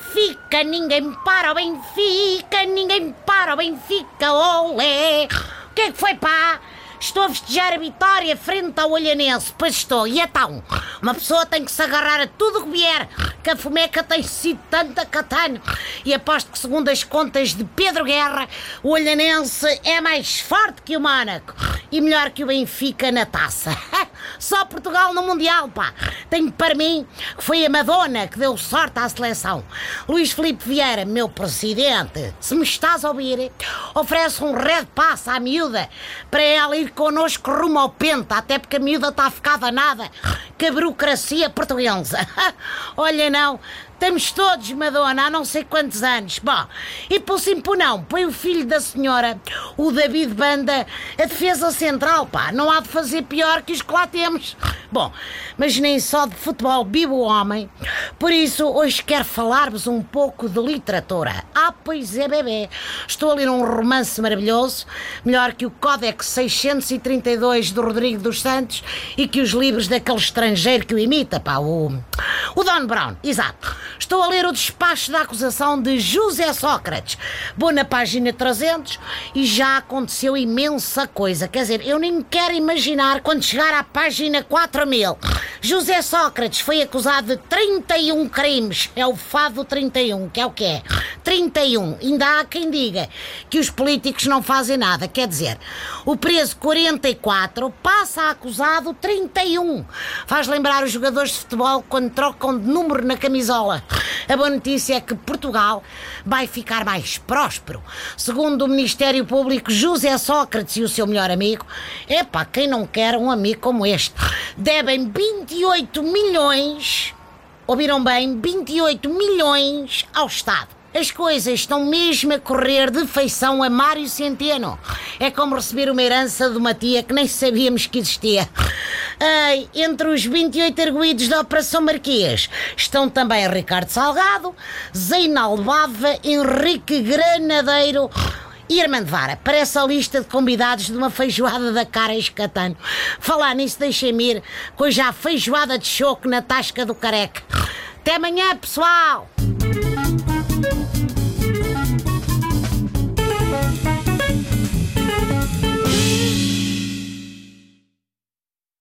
Benfica, ninguém para o Benfica, ninguém para o Benfica, olé! O que é que foi, pá? Estou a festejar a vitória frente ao Olhanense, pois estou. E então? Uma pessoa tem que se agarrar a tudo que vier, que a fomeca tem sido tanta catano. E aposto que, segundo as contas de Pedro Guerra, o Olhanense é mais forte que o Mónaco e melhor que o Benfica na taça. Só Portugal no Mundial, pá. Tenho para mim que foi a Madonna que deu sorte à seleção. Luís Filipe Vieira, meu presidente, se me estás a ouvir, oferece um red pass à miúda para ela ir connosco rumo ao Penta, até porque a miúda está a ficar danada que a burocracia portuguesa. Olha, não, Estamos todos, Madonna, há não sei quantos anos. Bom, e por sim por não, põe o filho da senhora, o David Banda, a defesa central, pá. Não há de fazer pior que os que lá temos. Bom, mas nem só de futebol vive o homem. Por isso, hoje quero falar-vos um pouco de literatura. Ah, pois é, bebê. Estou a ler um romance maravilhoso, melhor que o Códex 632 do Rodrigo dos Santos e que os livros daquele estrangeiro que o imita, pá, o, o Don Brown. Exato. Estou a ler o despacho da acusação de José Sócrates. Vou na página 300 e já aconteceu imensa coisa. Quer dizer, eu nem quero imaginar quando chegar à página 4000. José Sócrates foi acusado de 31 crimes. É o fado 31, que é o que é. 31. Ainda há quem diga que os políticos não fazem nada. Quer dizer, o preso 44 passa a acusado 31. Faz lembrar os jogadores de futebol quando trocam de número na camisola. A boa notícia é que Portugal vai ficar mais próspero. Segundo o Ministério Público, José Sócrates e o seu melhor amigo, epá, quem não quer um amigo como este, devem 28 milhões, ouviram bem, 28 milhões ao Estado. As coisas estão mesmo a correr de feição a Mário Centeno. É como receber uma herança de uma tia que nem sabíamos que existia. Ai, entre os 28 arguídos da Operação Marquês estão também Ricardo Salgado, Zeinal Bava, Henrique Granadeiro e Armando Vara. Parece a lista de convidados de uma feijoada da cara escatano. Falar nisso, deixem-me ir, com já feijoada de choco na tasca do careca. Até amanhã, pessoal!